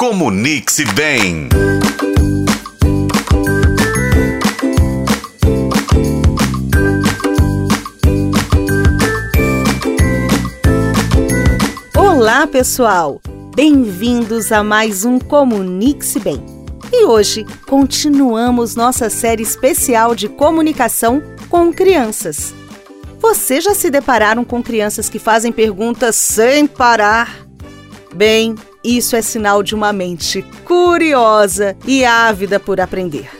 Comunique-se bem. Olá, pessoal! Bem-vindos a mais um Comunique-se Bem. E hoje continuamos nossa série especial de comunicação com crianças. Você já se depararam com crianças que fazem perguntas sem parar? Bem, isso é sinal de uma mente curiosa e ávida por aprender.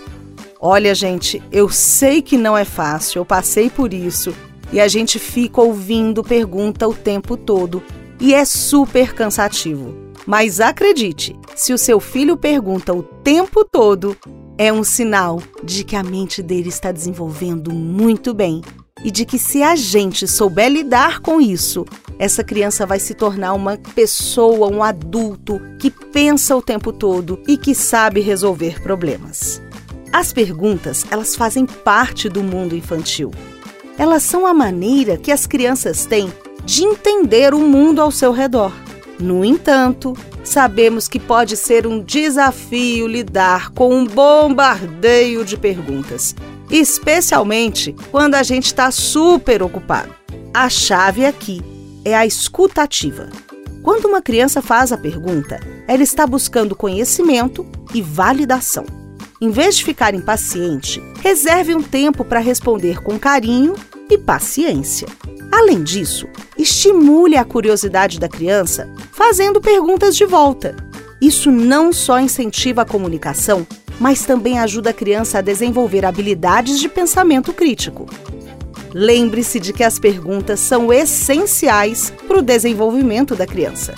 Olha, gente, eu sei que não é fácil, eu passei por isso e a gente fica ouvindo pergunta o tempo todo e é super cansativo. Mas acredite, se o seu filho pergunta o tempo todo, é um sinal de que a mente dele está desenvolvendo muito bem e de que se a gente souber lidar com isso, essa criança vai se tornar uma pessoa, um adulto que pensa o tempo todo e que sabe resolver problemas. As perguntas, elas fazem parte do mundo infantil. Elas são a maneira que as crianças têm de entender o mundo ao seu redor. No entanto, sabemos que pode ser um desafio lidar com um bombardeio de perguntas, especialmente quando a gente está super ocupado. A chave aqui é a escutativa. Quando uma criança faz a pergunta, ela está buscando conhecimento e validação. Em vez de ficar impaciente, reserve um tempo para responder com carinho e paciência. Além disso, estimule a curiosidade da criança fazendo perguntas de volta. Isso não só incentiva a comunicação, mas também ajuda a criança a desenvolver habilidades de pensamento crítico. Lembre-se de que as perguntas são essenciais para o desenvolvimento da criança.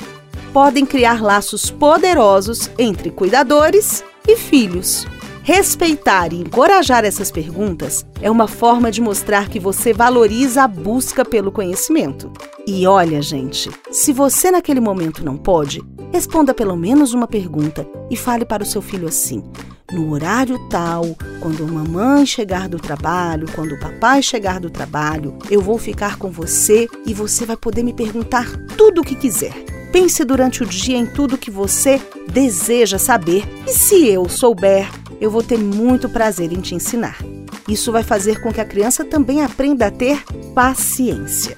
Podem criar laços poderosos entre cuidadores e filhos. Respeitar e encorajar essas perguntas é uma forma de mostrar que você valoriza a busca pelo conhecimento. E olha, gente, se você naquele momento não pode, responda pelo menos uma pergunta e fale para o seu filho assim: no horário tal, quando a mamãe chegar do trabalho, quando o papai chegar do trabalho, eu vou ficar com você e você vai poder me perguntar tudo o que quiser. Pense durante o dia em tudo que você deseja saber e se eu souber, eu vou ter muito prazer em te ensinar. Isso vai fazer com que a criança também aprenda a ter paciência.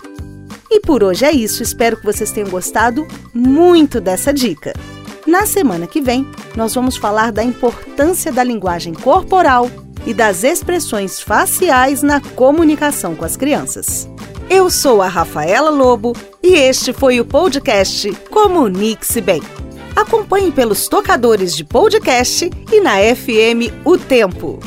E por hoje é isso, espero que vocês tenham gostado muito dessa dica. Na semana que vem, nós vamos falar da importância da linguagem corporal e das expressões faciais na comunicação com as crianças. Eu sou a Rafaela Lobo e este foi o podcast Comunique-se Bem. Acompanhe pelos tocadores de podcast e na FM O Tempo.